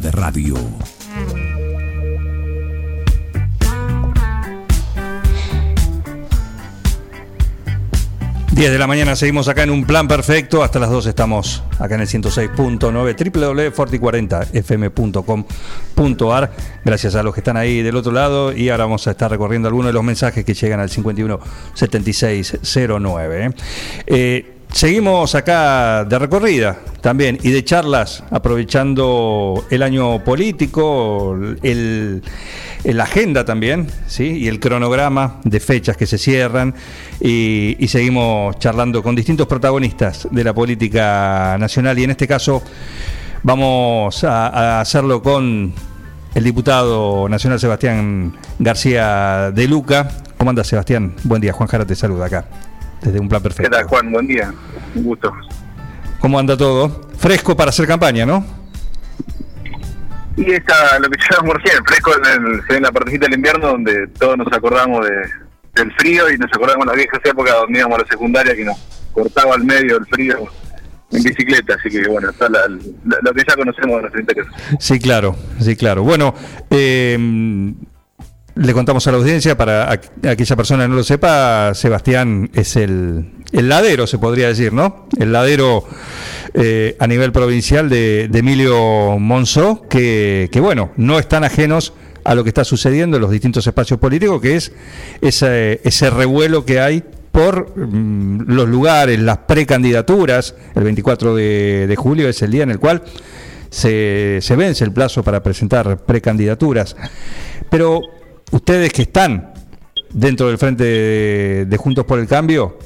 De radio. 10 de la mañana seguimos acá en un plan perfecto. Hasta las 2 estamos acá en el 106.9 www.forti40fm.com.ar. Gracias a los que están ahí del otro lado. Y ahora vamos a estar recorriendo algunos de los mensajes que llegan al 517609. Eh, Seguimos acá de recorrida también y de charlas, aprovechando el año político, el, la agenda también, ¿sí? y el cronograma de fechas que se cierran, y, seguimos charlando con distintos protagonistas de la política nacional, y en este caso vamos a, a hacerlo con el diputado nacional Sebastián García de Luca. ¿Cómo anda Sebastián? Buen día, Juan Jara te saluda acá desde un plan perfecto. ¿Qué tal, Juan? Buen día. Un gusto. ¿Cómo anda todo? Fresco para hacer campaña, ¿no? Y está lo que llamamos recién, fresco en, el, en la partecita del invierno donde todos nos acordamos de, del frío y nos acordamos de las viejas épocas donde íbamos a la secundaria que nos cortaba al medio el frío en bicicleta, así que bueno, está lo que ya conocemos de nuestro interior. Sí, claro, sí, claro. Bueno, eh, le contamos a la audiencia, para aquella persona que no lo sepa, Sebastián es el, ladero, se podría decir, ¿no? El ladero eh, a nivel provincial de, Emilio Monzó, que, bueno, no están ajenos a lo que está sucediendo en los distintos espacios políticos, que es ese, ese revuelo que hay por mm, los lugares, las precandidaturas. El 24 de, de, julio es el día en el cual se, se vence el plazo para presentar precandidaturas. Pero ustedes que están dentro del frente de, Juntos por el Cambio,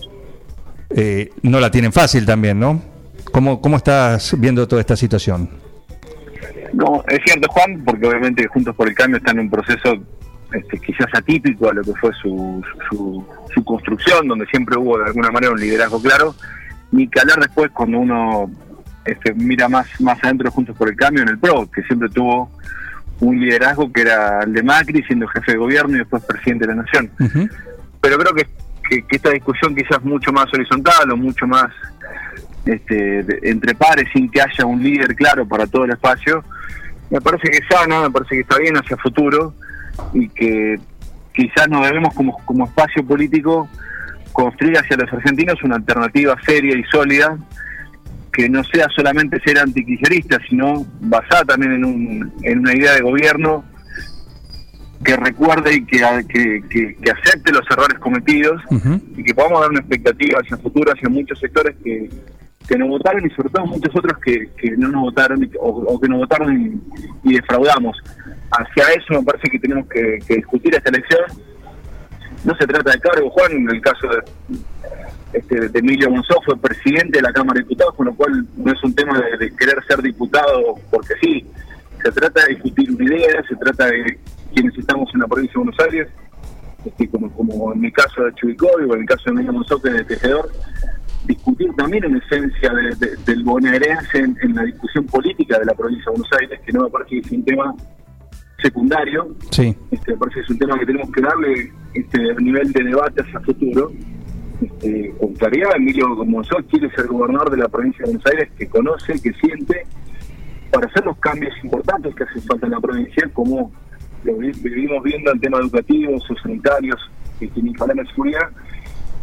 eh, no la tienen fácil también, ¿no? ¿Cómo, ¿Cómo estás viendo toda esta situación? No, es cierto, Juan, porque obviamente Juntos por el Cambio está en un proceso este, quizás atípico a lo que fue su, su, construcción, donde siempre hubo de alguna manera un liderazgo claro, ni que hablar después cuando uno este, mira más, más adentro Juntos por el Cambio en el PRO, que siempre tuvo un liderazgo que era el de Macri, siendo jefe de gobierno y después presidente de la nación. Pero creo que, esta discusión quizás mucho más horizontal o mucho más este, entre pares, sin que haya un líder claro para todo el espacio, me parece que es sana, me parece que está bien hacia futuro y que quizás nos debemos como, como espacio político construir hacia los argentinos una alternativa seria y sólida que no sea solamente ser antiquillerista, sino basada también en, un, en una idea de gobierno que recuerde y que, que, acepte los errores cometidos y que podamos dar una expectativa hacia el futuro, hacia muchos sectores que, que nos votaron y sobre todo muchos otros que, que no nos votaron o, que nos votaron y, defraudamos. Hacia eso me parece que tenemos que, discutir esta elección. No se trata de cargo, Juan, en el caso de, este, de Emilio Monzó fue presidente de la Cámara de Diputados, con lo cual no es un tema de, querer ser diputado porque sí. Se trata de discutir una idea, se trata de quienes estamos en la provincia de Buenos Aires, este, como, como en mi caso de Chubicoy o en el caso de Emilio Monzó, que es de Tejedor, discutir también en esencia del bonaerense en, la discusión política de la provincia de Buenos Aires, que no me parece que es un tema secundario. Sí. Este, me parece que es un tema que tenemos que darle este, nivel de debate hacia el futuro este, con claridad, Emilio Monzó quiere ser gobernador de la provincia de Buenos Aires, que conoce, que siente, para hacer los cambios importantes que hacen falta en la provincia, como lo vivimos viendo en temas educativos, sanitarios, y ni hablar de seguridad,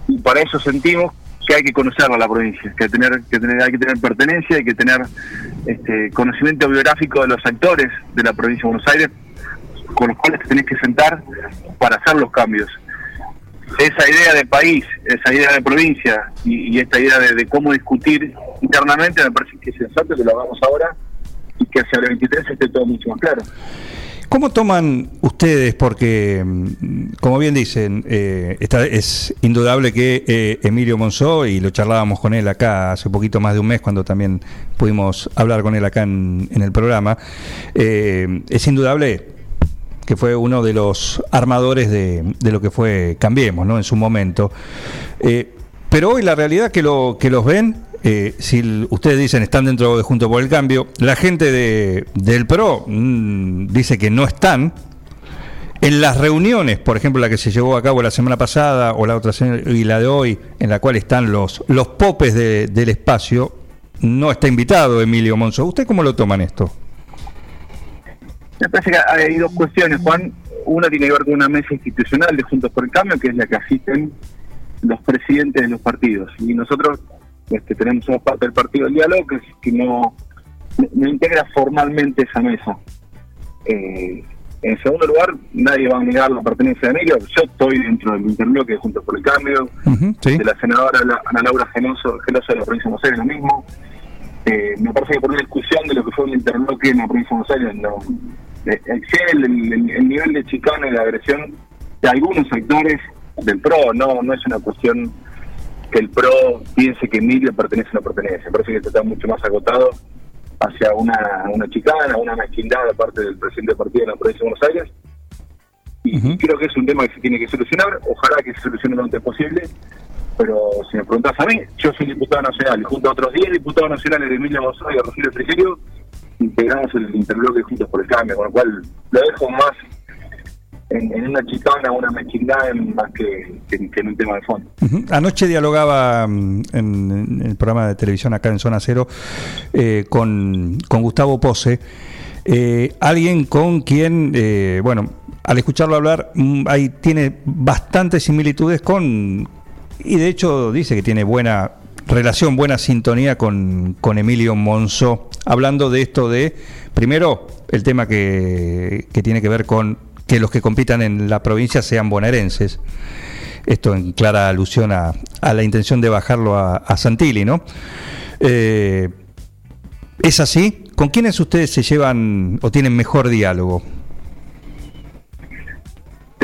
y para eso sentimos que hay que conocer a la provincia, que tener, que tener, hay que tener pertenencia, hay que tener este, conocimiento biográfico de los actores de la provincia de Buenos Aires, con los cuales te tenés que sentar para hacer los cambios esa idea de país, esa idea de provincia y, esta idea de, cómo discutir internamente me parece que es sensato que lo hagamos ahora y que hacia el 23 esté todo mucho más claro. ¿Cómo toman ustedes? Porque, mm, como bien dicen, eh, está, es indudable que eh, Emilio Monzó, y lo charlábamos con él acá hace poquito más de un mes, cuando también pudimos hablar con él acá en, en el programa, eh, es indudable que fue uno de los armadores de, de lo que fue Cambiemos, ¿no? En su momento. Eh, pero hoy la realidad que, lo, que los ven, eh, si ustedes dicen están dentro de Junto por el Cambio, la gente de, del PRO mm, dice que no están. En las reuniones, por ejemplo, la que se llevó a cabo la semana pasada o la otra y la de hoy, en la cual están los, los popes de- del espacio, no está invitado Emilio Monzo. ¿Usted cómo lo toman esto? Me parece que hay dos cuestiones, Juan. Una tiene que ver con una mesa institucional de Juntos por el Cambio, que es la que asisten los presidentes de los partidos. Y nosotros este, tenemos somos parte del partido del diálogo, que, es- que no, no integra formalmente esa mesa. Eh, en segundo lugar, nadie va a negar la pertenencia de Emilio. Yo estoy dentro del interbloque de Juntos por el Cambio, de la senadora Ana Laura Genoso, Geloso de la provincia de Buenos Aires, lo mismo. Eh, me parece que por una discusión de lo que fue el interbloque en la provincia de Buenos Aires, no, eh, el, el, el- el nivel de chicana y de agresión de algunos sectores del PRO, no no es una cuestión que el PRO piense que Emilio pertenece o no pertenece. Parece que está mucho más agotado hacia una, una chicana, una mezquindad de parte del presidente del partido de la provincia de Buenos Aires. Y creo que es un tema que se tiene que solucionar. Ojalá que se solucione lo antes posible. Pero si me preguntás a mí, yo soy diputado nacional y junto a otros 10 diputados nacionales de Emilia Monzó y Rogelio Frigerio, integramos el interbloque Juntos por el Cambio, con lo cual lo dejo más en, una chicana, una mezquindad en- más que, en un tema de fondo. Anoche dialogaba mm, en, en el programa de televisión acá en Zona Cero eh, con, con Gustavo Pose, eh, alguien con quien, eh, bueno, al escucharlo hablar, mm, ahí tiene bastantes similitudes con, y de hecho dice que tiene buena relación, buena sintonía con, con Emilio Monzó, hablando de esto de, primero, el tema que, que tiene que ver con que los que compitan en la provincia sean bonaerenses. Esto en clara alusión a, a la intención de bajarlo a, a Santilli, ¿no? Eh, ¿Es así? ¿Con quiénes ustedes se llevan o tienen mejor diálogo?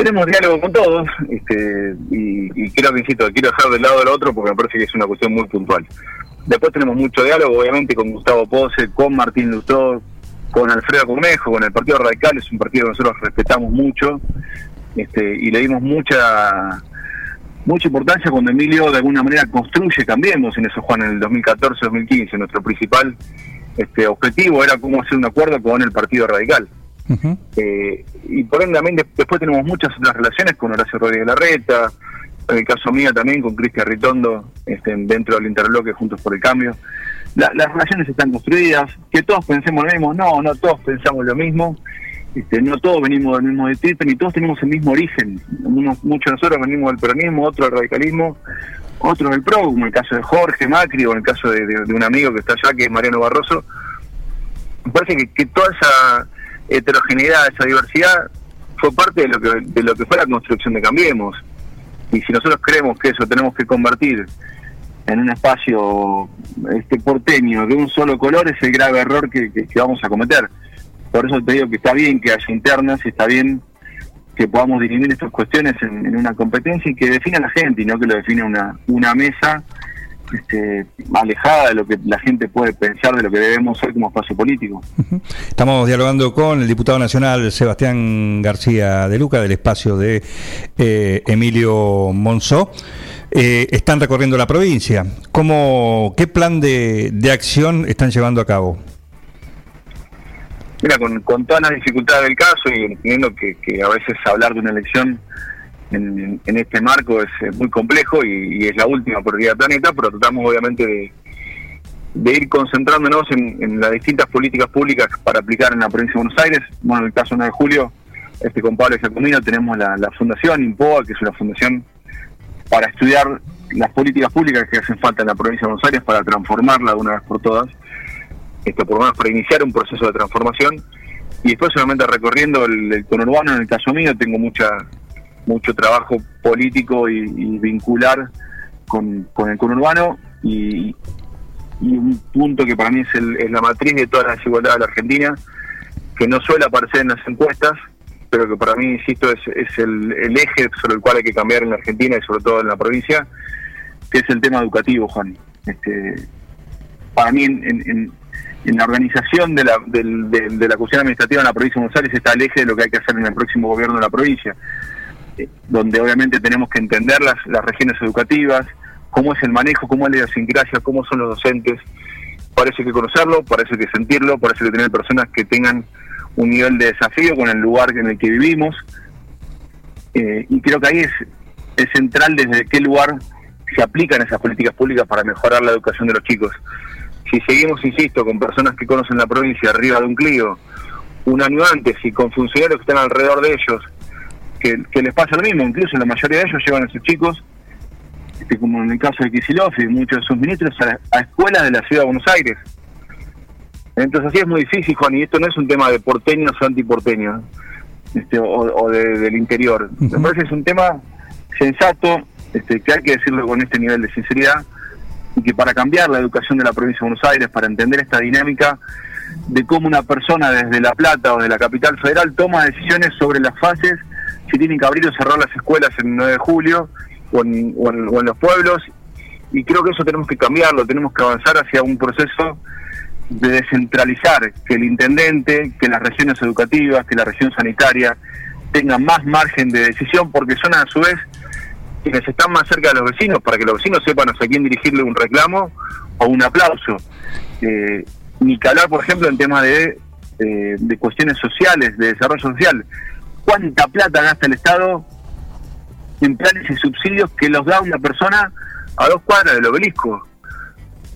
Tenemos diálogo con todos, este, y, y creo que, quiero dejar de lado el otro porque me parece que es una cuestión muy puntual. Después tenemos mucho diálogo, obviamente, con Gustavo Pose, con Martín Lutó, con Alfredo Cornejo, con el Partido Radical, es un partido que nosotros respetamos mucho, este, y le dimos mucha mucha importancia cuando Emilio de alguna manera construye Cambiemos en eso, Juan, en el 2014-2015. Nuestro principal este, objetivo era cómo hacer un acuerdo con el Partido Radical. Eh, y por ende también de- después tenemos muchas otras relaciones con Horacio Rodríguez Larreta, en el caso mío también con Cristian Ritondo, este, dentro del interbloque Juntos por el Cambio. La- las relaciones están construidas, que todos pensemos lo mismo, no, no todos pensamos lo mismo, este, no todos venimos del mismo tripe, ni todos tenemos el mismo origen. Muchos de nosotros venimos del peronismo, otros del radicalismo, otros del PRO, como el caso de Jorge Macri o en el caso de, de- de un amigo que está allá, que es Mariano Barroso. Me parece que, que toda esa heterogeneidad, esa diversidad, fue parte de lo que de lo que fue la construcción de Cambiemos. Y si nosotros creemos que eso tenemos que convertir en un espacio este porteño de un solo color, es el grave error que, vamos a cometer. Por eso te digo que está bien que haya internas, está bien que podamos dirimir estas cuestiones en, en una competencia y que defina la gente y no que lo define una, una mesa este, alejada de lo que la gente puede pensar de lo que debemos ser como espacio político. Estamos dialogando con el diputado nacional Sebastián García de Luca del espacio de eh, Emilio Monzó. Eh, están recorriendo la provincia. ¿Cómo, ¿Qué plan de, de acción están llevando a cabo? Mira, con, con todas las dificultades del caso y entendiendo que, que a veces hablar de una elección en, en este marco es eh, muy complejo y, es la última prioridad planeta, pero tratamos obviamente de, ir concentrándonos en, en las distintas políticas públicas para aplicar en la provincia de Buenos Aires. Bueno, en el caso 9 de julio, este con Pablo Giacomino tenemos la, la fundación IMPOA, que es una fundación para estudiar las políticas públicas que hacen falta en la provincia de Buenos Aires para transformarla de una vez por todas esto por lo menos para iniciar un proceso de transformación y después solamente recorriendo el, el conurbano en el caso mío tengo mucha mucho trabajo político y, vincular con, con el conurbano y, y un punto que para mí es, el- es la matriz de toda la desigualdad de la Argentina que no suele aparecer en las encuestas, pero que para mí, insisto, es, el, eje sobre el cual hay que cambiar en la Argentina y sobre todo en la provincia, que es el tema educativo, Juan. Este, para mí, en, en, la organización de la, del- de, de la cuestión administrativa en la provincia de Buenos Aires está el eje de lo que hay que hacer en el próximo gobierno de la provincia, donde obviamente tenemos que entender las, las regiones educativas, cómo es el manejo, cómo es la idiosincrasia, cómo son los docentes. Parece que conocerlo, parece que sentirlo, parece que tener personas que tengan un nivel de desafío con el lugar en el que vivimos. Eh, y creo que ahí es, es central desde qué lugar se aplican esas políticas públicas para mejorar la educación de los chicos. Si seguimos, insisto, con personas que conocen la provincia arriba de un Clio, un año antes, y con funcionarios que están alrededor de ellos, que, que les pasa lo mismo, incluso la mayoría de ellos llevan a sus chicos, este, como en el caso de Kicillof y muchos de sus ministros, a, a escuelas de la ciudad de Buenos Aires. Entonces así es muy difícil, Juan, y esto no es un tema de porteños o antiporteños, este, o, o de- del interior. Me Ujú. parece que es un tema sensato, este, que hay que decirlo con este nivel de sinceridad, y que para cambiar la educación de la provincia de Buenos Aires, para entender esta dinámica de cómo una persona desde La Plata o de la capital federal toma decisiones sobre las fases, si tienen que abrir o cerrar las escuelas en el 9 de julio o en, o en- o en los pueblos, y creo que eso tenemos que cambiarlo, tenemos que avanzar hacia un proceso de descentralizar, que el intendente, que las regiones educativas, que la región sanitaria tengan más margen de decisión, porque son a su vez quienes están más cerca de los vecinos, para que los vecinos sepan hacia quién dirigirle un reclamo o un aplauso. Eh, ni que hablar, por ejemplo, en temas de, eh, de cuestiones sociales, de desarrollo social. ¿Cuánta plata gasta el Estado en planes y subsidios que los da una persona a dos cuadras del obelisco?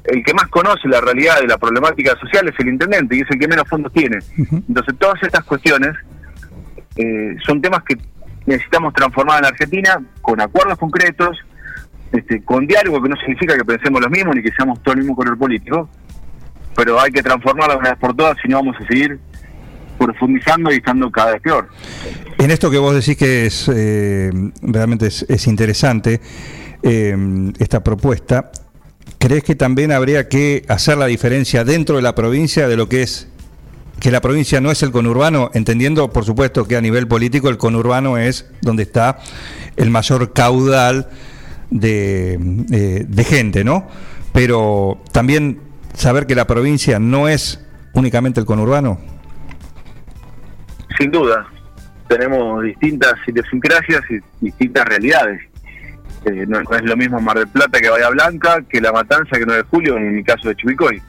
El que más conoce la realidad de la problemática social es el intendente y es el que menos fondos tiene. Entonces, todas estas cuestiones eh, son temas que necesitamos transformar en la Argentina con acuerdos concretos, este, con diálogo, que no significa que pensemos lo mismo ni que seamos todo el mismo color político, pero hay que transformarla una vez por todas si no vamos a seguir profundizando y estando cada vez peor. En esto que vos decís que es eh, realmente es, es interesante eh, esta propuesta, ¿crees que también habría que hacer la diferencia dentro de la provincia de lo que es que la provincia no es el conurbano, entendiendo por supuesto que a nivel político el conurbano es donde está el mayor caudal de, eh, de gente, ¿no? Pero también saber que la provincia no es únicamente el conurbano. Sin duda, tenemos distintas idiosincrasias y distintas realidades. Eh, no, no es lo mismo Mar del Plata que Bahía Blanca, que La Matanza, que 9 de Julio, en mi caso de Chivicoy.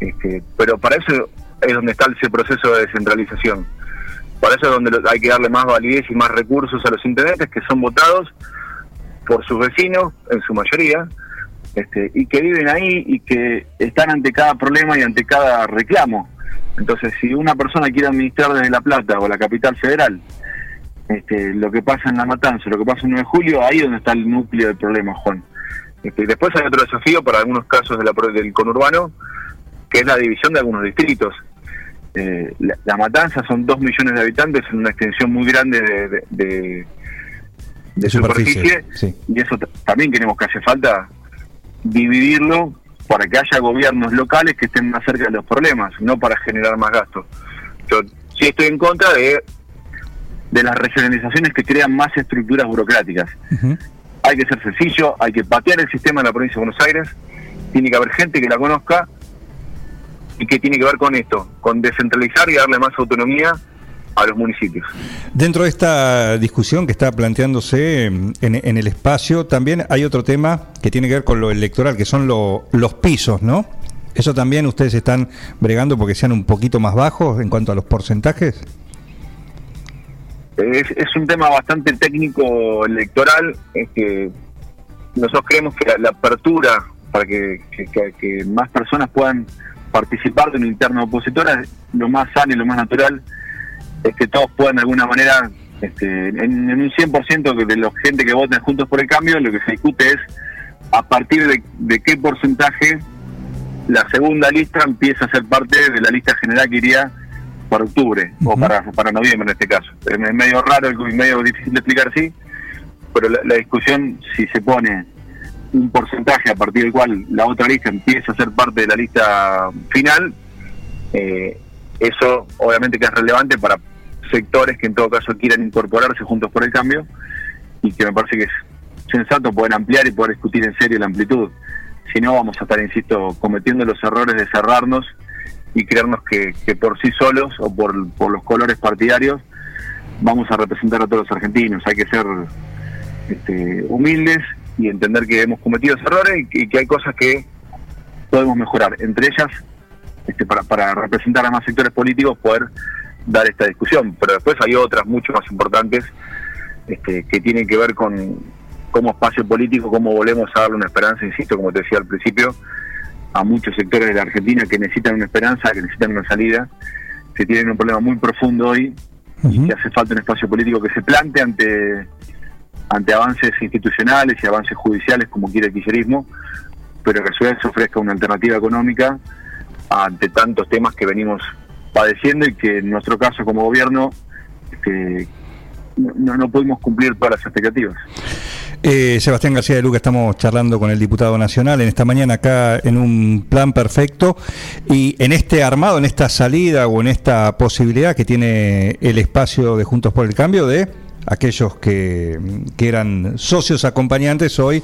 Este, pero para eso es donde está ese proceso de descentralización. Para eso es donde hay que darle más validez y más recursos a los intendentes que son votados por sus vecinos, en su mayoría, este, y que viven ahí y que están ante cada problema y ante cada reclamo. Entonces, si una persona quiere administrar desde La Plata o la capital federal, este, lo que pasa en La Matanza, lo que pasa en 9 de julio, ahí es donde está el núcleo del problema, Juan. Este, después hay otro desafío para algunos casos de la, del conurbano, que es la división de algunos distritos. Eh, la, La Matanza son dos millones de habitantes en una extensión muy grande de, de- de- de De superficie, superficie, sí. y eso también creemos que hace falta dividirlo para que haya gobiernos locales que estén más cerca de los problemas, no para generar más gastos. Yo sí estoy en contra de, de las regionalizaciones que crean más estructuras burocráticas. Hay que ser sencillo, hay que patear el sistema en la provincia de Buenos Aires, tiene que haber gente que la conozca y que tiene que ver con esto, con descentralizar y darle más autonomía a los municipios. Dentro de esta discusión que está planteándose en, en el espacio, también hay otro tema que tiene que ver con lo electoral, que son lo- los pisos, ¿no? ¿Eso también ustedes están bregando porque sean un poquito más bajos en cuanto a los porcentajes? Es, es un tema bastante técnico electoral, es que nosotros creemos que la, la apertura para que, que- que- que más personas puedan participar de una interna opositora, lo más sano y lo más natural es que todos puedan de alguna manera, este, en, en un 100% que de la gente que vota Juntos por el Cambio, lo que se discute es a partir de, de qué porcentaje la segunda lista empieza a ser parte de la lista general que iría para octubre o para, para noviembre en este caso. Es medio raro y medio difícil de explicar así, pero la, la discusión si se pone un porcentaje a partir del cual la otra lista empieza a ser parte de la lista final, eh, eso obviamente que es relevante para sectores que en todo caso quieran incorporarse juntos por el cambio y que me parece que es sensato poder ampliar y poder discutir en serio la amplitud. Si no, vamos a estar, insisto, cometiendo los errores de cerrarnos y creernos que, que por sí solos o por, por los colores partidarios vamos a representar a todos los argentinos. Hay que ser este, humildes y entender que hemos cometido errores y que hay cosas que podemos mejorar. Entre ellas, este, para, para representar a más sectores políticos, poder dar esta discusión. Pero después hay otras mucho más importantes este, que tienen que ver con como espacio político, cómo volvemos a darle una esperanza, insisto, como te decía al principio, a muchos sectores de la Argentina que necesitan una esperanza, que necesitan una salida, que tienen un problema muy profundo hoy y que hace falta un espacio político que se plante ante ante avances institucionales y avances judiciales como quiere el kirchnerismo, pero que a su vez se ofrezca una alternativa económica ante tantos temas que venimos padeciendo y que en nuestro caso como gobierno este, no, no pudimos cumplir todas las expectativas. Eh, Sebastián García de Luca, estamos charlando con el diputado nacional en esta mañana acá en un plan perfecto y en este armado, en esta salida o en esta posibilidad que tiene el espacio de Juntos por el Cambio de aquellos que, que eran socios acompañantes hoy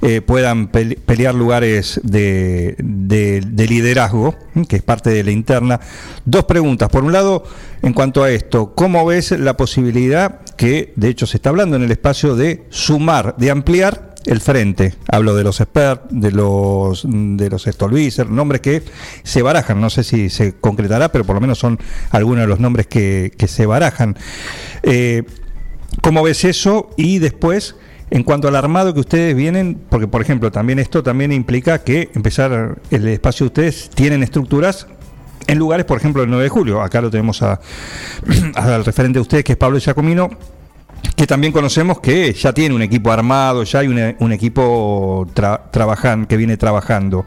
eh, puedan pele- pelear lugares de, de- de liderazgo, que es parte de la interna. Dos preguntas. Por un lado, en cuanto a esto, ¿cómo ves la posibilidad que, de hecho, se está hablando en el espacio de sumar, de ampliar el frente? Hablo de los expert, de los de los Stolbizer, nombres que se barajan. No sé si se concretará, pero por lo menos son algunos de los nombres que, que se barajan. Eh, ¿Cómo ves eso? Y después, en cuanto al armado que ustedes vienen, porque por ejemplo, también esto también implica que empezar el espacio de ustedes tienen estructuras en lugares, por ejemplo, el 9 de julio. Acá lo tenemos al referente de ustedes, que es Pablo Giacomino, que también conocemos que ya tiene un equipo armado, ya hay un, un equipo tra- que viene trabajando.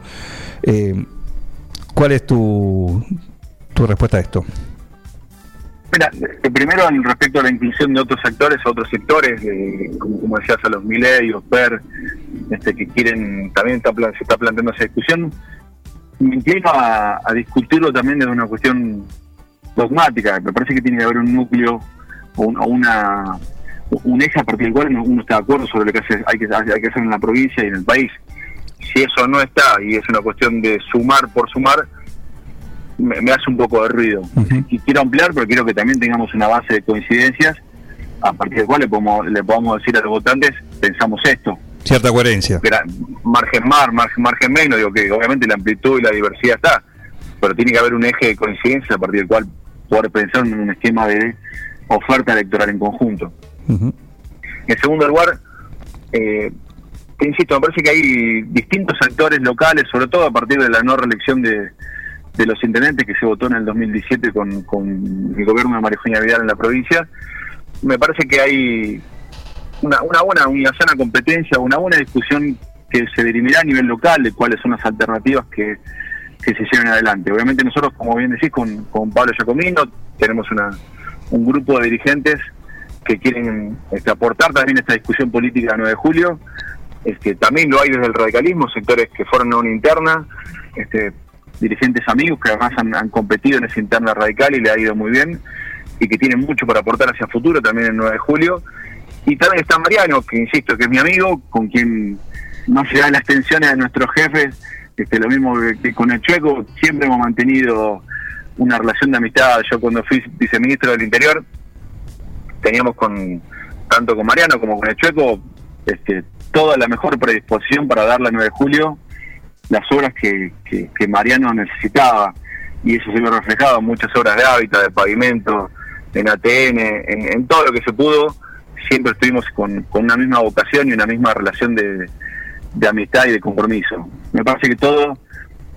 Eh, ¿Cuál es tu, tu respuesta a esto? Mira, eh, primero respecto a la inclusión de otros actores, otros sectores, eh, como, decías, a los Milei, Per, este, que quieren, también está, se está planteando esa discusión, me inclino a, discutirlo también desde una cuestión dogmática. Me parece que tiene que haber un núcleo o, un- o una un eje a partir del cual uno está de acuerdo sobre lo que hace- hay, que, hay que hacer en la provincia y en el país. Si eso no está y es una cuestión de sumar por sumar, me, me hace un poco de ruido. Y quiero ampliar, pero quiero que también tengamos una base de coincidencias a partir del cual le podemos, le podamos decir a los votantes, pensamos esto. Cierta coherencia. Gra- margen más, margen, margen menos, digo que obviamente la amplitud y la diversidad está, pero tiene que haber un eje de coincidencia a partir del cual poder pensar en un esquema de oferta electoral en conjunto. Ujú. En segundo lugar, eh, insisto, me parece que hay distintos actores locales, sobre todo a partir de la no reelección de, de los intendentes que se votó en el 2017 con, con el gobierno de María Eugenia Vidal en la provincia. Me parece que hay una, una buena, una sana competencia, una buena discusión que se dirimirá a nivel local de cuáles son las alternativas que, que se lleven adelante. Obviamente nosotros, como bien decís, con, con Pablo Giacomino tenemos una, un grupo de dirigentes que quieren este, aportar también esta discusión política del 9 de julio. Este, también lo hay desde el radicalismo, sectores que fueron a una interna, este, dirigentes amigos que además han, competido en esa interna radical y le ha ido muy bien y que tienen mucho para aportar hacia el futuro también el 9 de julio. Y también está Mariano, que insisto que es mi amigo, con quien más allá de las tensiones de nuestros jefes, este, lo mismo que, con el Chueco, siempre hemos mantenido una relación de amistad. Yo cuando fui viceministro del Interior, teníamos con tanto con Mariano como con el Chueco este, toda la mejor predisposición para darle al 9 de julio las obras que, que, que Mariano necesitaba y eso se vio reflejado en muchas obras de hábitat, de pavimento, en ATN, en, todo lo que se pudo, siempre estuvimos con, con una misma vocación y una misma relación de, de amistad y de compromiso. Me parece que todo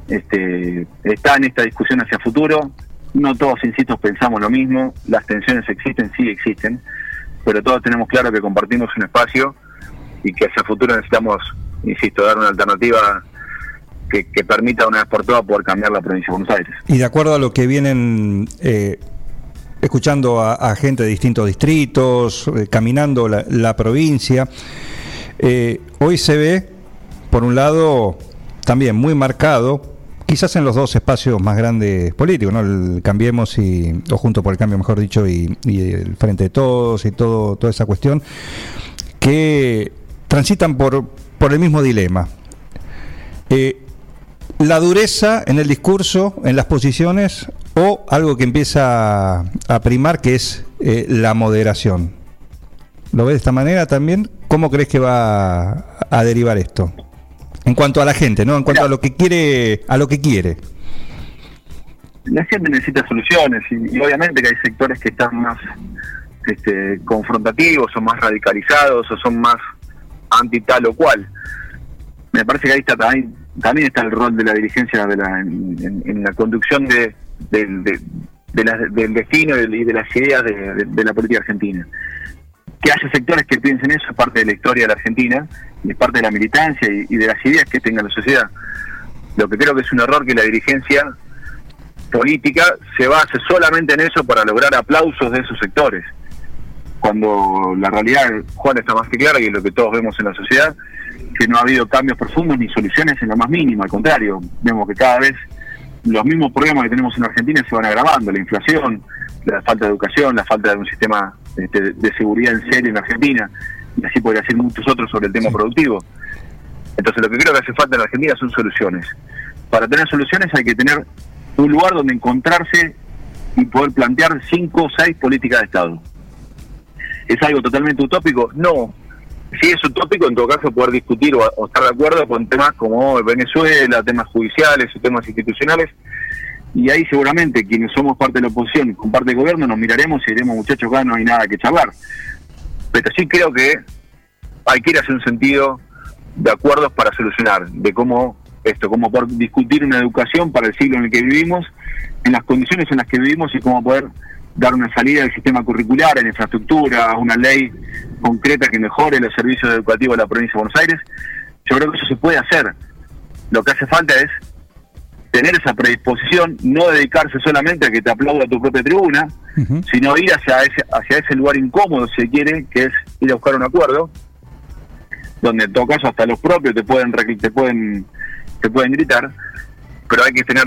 este, está en esta discusión hacia futuro, no todos, insisto, pensamos lo mismo, las tensiones existen, sí existen, pero todos tenemos claro que compartimos un espacio y que hacia futuro necesitamos, insisto, dar una alternativa que, permita una vez por todas poder cambiar la provincia de Buenos Aires. Y de acuerdo a lo que vienen eh, escuchando a, gente de distintos distritos, eh, caminando la, provincia, eh, hoy se ve, por un lado, también muy marcado quizás en los dos espacios más grandes políticos, ¿no? El Cambiemos y, o Junto por el Cambio, mejor dicho, y, el Frente de Todos y todo, toda esa cuestión, que transitan por, por el mismo dilema. La dureza en el discurso, en las posiciones, o algo que empieza a primar, que es eh, la moderación. ¿Lo ves de esta manera también? ¿Cómo crees que va a derivar esto? En cuanto a la gente, ¿no? En cuanto a lo que quiere, a lo que quiere. La gente necesita soluciones y, obviamente que hay sectores que están más este, confrontativos o más radicalizados o son más anti tal o cual. Me parece que ahí está también, también está el rol de la dirigencia de la, en, la conducción de, del- destino y de las ideas de, de- de la política argentina. Que haya sectores que piensen eso es parte de la historia de la Argentina y es parte de la militancia y, y de las ideas que tenga la sociedad. Lo que creo que es un error que la dirigencia política se base solamente en eso para lograr aplausos de esos sectores. Cuando la realidad, Juan, está más que clara y es lo que todos vemos en la sociedad, que no ha habido cambios profundos ni soluciones en lo más mínimo, al contrario, vemos que cada vez los mismos problemas que tenemos en Argentina se van agravando, la inflación, la falta de educación, la falta de un sistema este, de seguridad en serio en Argentina, y así podría decir muchos otros sobre el tema productivo. Entonces lo que creo que hace falta en Argentina son soluciones. Para tener soluciones hay que tener un lugar donde encontrarse y poder plantear cinco o seis políticas de Estado. ¿Es algo totalmente utópico? No. Si es utópico, en todo caso, poder discutir o, o estar de acuerdo con temas como Venezuela, temas judiciales o temas institucionales. Y ahí seguramente quienes somos parte de la oposición, con parte del gobierno, nos miraremos y diremos, muchachos, acá no hay nada que charlar. Pero sí creo que hay que ir hacia un sentido de acuerdos para solucionar, de cómo esto, cómo poder discutir una educación para el siglo en el que vivimos, en las condiciones en las que vivimos y cómo poder dar una salida al sistema curricular, en infraestructura, una ley concreta que mejore los servicios educativos de la provincia de Buenos Aires. Yo creo que eso se puede hacer. Lo que hace falta es tener esa predisposición, no dedicarse solamente a que te aplauda tu propia tribuna, sino ir hacia ese, hacia ese lugar incómodo, si se quiere, que es ir a buscar un acuerdo, donde en todo caso hasta los propios te pueden te pueden te pueden gritar, pero hay que tener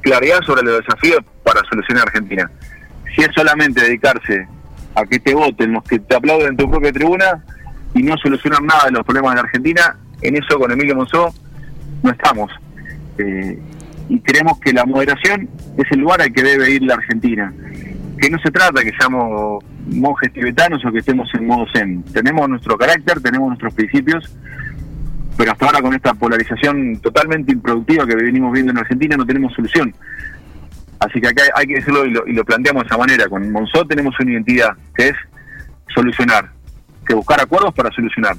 claridad sobre los desafíos para solucionar Argentina. Si es solamente dedicarse a que te voten los que te aplauden en tu propia tribuna y no solucionar nada de los problemas de la Argentina, en eso con Emilio Monzó no estamos. Eh, y creemos que la moderación es el lugar al que debe ir la Argentina. Que no se trata que seamos monjes tibetanos o que estemos en modo zen. Tenemos nuestro carácter, tenemos nuestros principios, pero hasta ahora con esta polarización totalmente improductiva que venimos viendo en Argentina no tenemos solución. Así que acá hay que decirlo y lo, y lo planteamos de esa manera. Con Monzó tenemos una identidad que es solucionar, que buscar acuerdos para solucionar.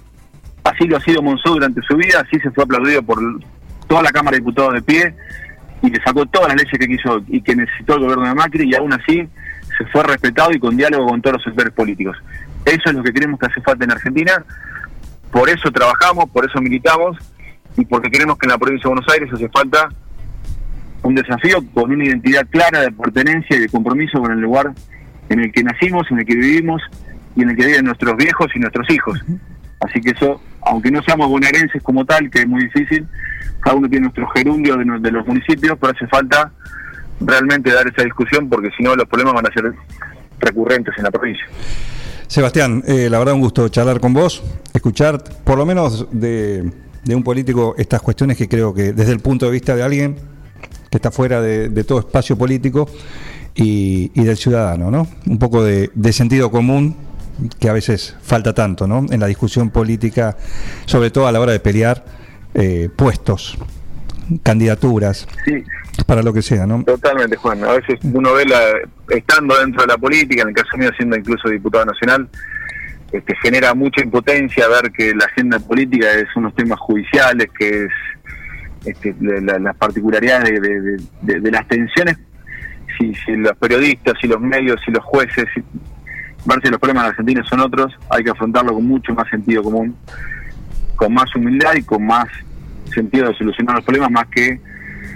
Así lo ha sido Monzó durante su vida, así se fue aplaudido por toda la Cámara de Diputados de pie y le sacó todas las leyes que quiso y que necesitó el gobierno de Macri y aún así se fue respetado y con diálogo con todos los sectores políticos. Eso es lo que creemos que hace falta en Argentina, por eso trabajamos, por eso militamos y porque creemos que en la provincia de Buenos Aires hace falta un desafío con una identidad clara de pertenencia y de compromiso con el lugar en el que nacimos, en el que vivimos y en el que viven nuestros viejos y nuestros hijos. Así que eso, aunque no seamos bonaerenses como tal, que es muy difícil, cada uno tiene nuestro gerundio de, los municipios, pero hace falta realmente dar esa discusión porque si no los problemas van a ser recurrentes en la provincia. Sebastián, eh, la verdad un gusto charlar con vos, escuchar por lo menos de un político estas cuestiones que creo que desde el punto de vista de alguien que está fuera de, de todo espacio político y, y del ciudadano, ¿no? Un poco de, de sentido común que a veces falta tanto, ¿no? En la discusión política, sobre todo a la hora de pelear eh, puestos, candidaturas, Sí, para lo que sea, ¿no? Totalmente, Juan. A veces uno ve, la, estando dentro de la política, en el caso mío siendo incluso diputado nacional, este, genera mucha impotencia ver que la agenda política es unos temas judiciales, que es este, la- la- las particularidades de, las tensiones, si, si los periodistas, si los medios, si los jueces, si, los problemas de Argentina son otros, hay que afrontarlo con mucho más sentido común, con más humildad y con más sentido de solucionar los problemas, más que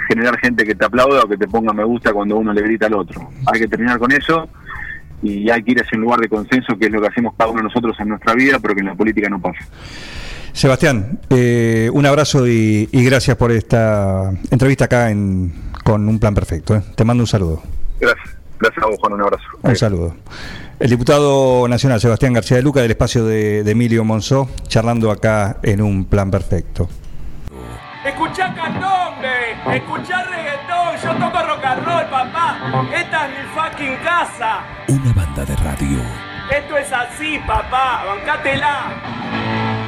generar gente que te aplauda o que te ponga me gusta cuando uno le grita al otro. Hay que terminar con eso y hay que ir hacia un lugar de consenso, que es lo que hacemos cada uno de nosotros en nuestra vida, pero que en la política no pasa. Sebastián, eh, un abrazo y, y gracias por esta entrevista acá en, con Un Plan Perfecto. ¿eh? Te mando un saludo. Gracias. Gracias a vos, Juan. Un abrazo. Un saludo. El diputado nacional Sebastián García de Luca del espacio de, de Emilio Monzó, charlando acá en Un Plan Perfecto. Escuchá candombe, escuchá reggaetón, yo toco rock and roll, papá. Esta es mi fucking casa. Una banda de radio. Esto es así, papá, bancátela.